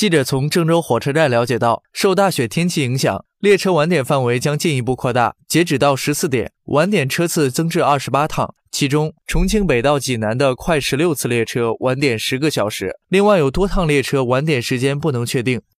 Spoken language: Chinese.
记者从郑州火车站了解到受大雪天气影响列车晚点范围将进一步扩大截止到十四点晚点车次增至二十八趟其中重庆北到济南的快十六次列车晚点十个小时另外有多趟列车晚点时间不能确定。